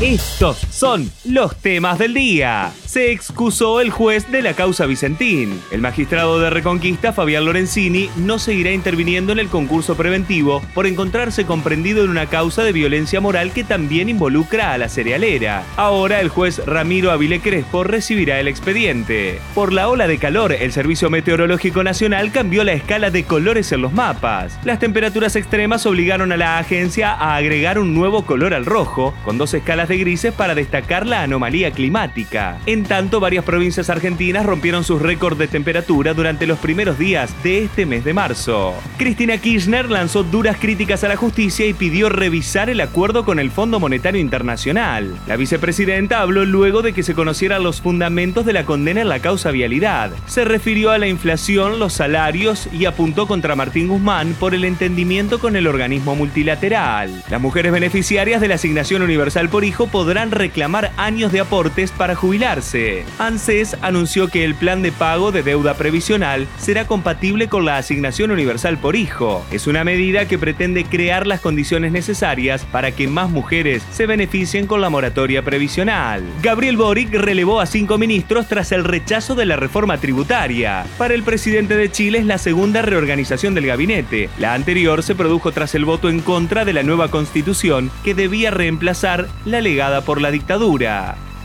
Estos son los temas del día. Se excusó el juez de la causa Vicentín. El magistrado de Reconquista, Fabián Lorenzini, no seguirá interviniendo en el concurso preventivo por encontrarse comprendido en una causa de violencia moral que también involucra a la cerealera. Ahora el juez Ramiro Avile Crespo recibirá el expediente. Por la ola de calor, el Servicio Meteorológico Nacional cambió la escala de colores en los mapas. Las temperaturas extremas obligaron a la agencia a agregar un nuevo color al rojo, con dos escalas de grises para destacar la anomalía climática. Tanto, varias provincias argentinas rompieron sus récords de temperatura durante los primeros días de este mes de marzo. Cristina Kirchner lanzó duras críticas a la justicia y pidió revisar el acuerdo con el Fondo Monetario Internacional. La vicepresidenta habló luego de que se conocieran los fundamentos de la condena en la causa vialidad. Se refirió a la inflación, los salarios y apuntó contra Martín Guzmán por el entendimiento con el organismo multilateral. Las mujeres beneficiarias de la asignación universal por hijo podrán reclamar años de aportes para jubilarse. ANSES anunció que el plan de pago de deuda previsional será compatible con la asignación universal por hijo. Es una medida que pretende crear las condiciones necesarias para que más mujeres se beneficien con la moratoria previsional. Gabriel Boric relevó a cinco ministros tras el rechazo de la reforma tributaria. Para el presidente de Chile es la segunda reorganización del gabinete. La anterior se produjo tras el voto en contra de la nueva constitución que debía reemplazar la legada por la dictadura.